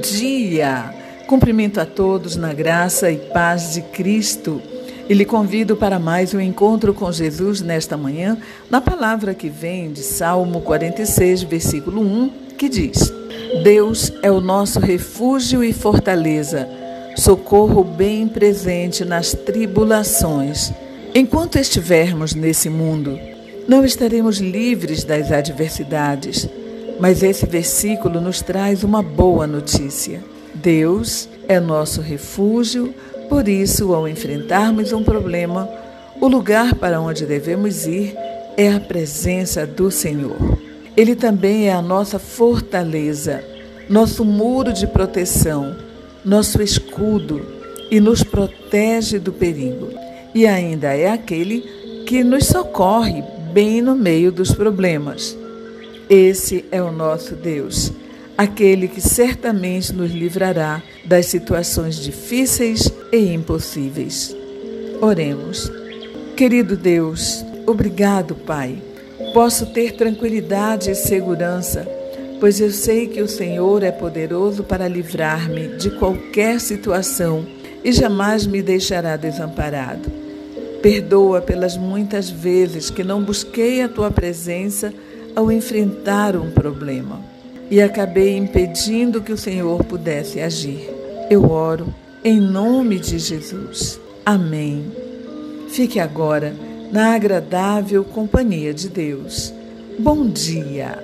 dia! Cumprimento a todos na graça e paz de Cristo. E lhe convido para mais um encontro com Jesus nesta manhã, na palavra que vem de Salmo 46, versículo 1, que diz: Deus é o nosso refúgio e fortaleza, socorro bem presente nas tribulações. Enquanto estivermos nesse mundo, não estaremos livres das adversidades, mas esse versículo nos traz uma boa notícia. Deus é nosso refúgio, por isso, ao enfrentarmos um problema, o lugar para onde devemos ir é a presença do Senhor. Ele também é a nossa fortaleza, nosso muro de proteção, nosso escudo e nos protege do perigo. E ainda é aquele que nos socorre bem no meio dos problemas. Esse é o nosso Deus, aquele que certamente nos livrará das situações difíceis e impossíveis. Oremos. Querido Deus, obrigado, Pai. Posso ter tranquilidade e segurança, pois eu sei que o Senhor é poderoso para livrar-me de qualquer situação e jamais me deixará desamparado. Perdoa pelas muitas vezes que não busquei a tua presença ao enfrentar um problema e acabei impedindo que o Senhor pudesse agir. Eu oro em nome de Jesus. Amém. Fique agora na agradável companhia de Deus. Bom dia.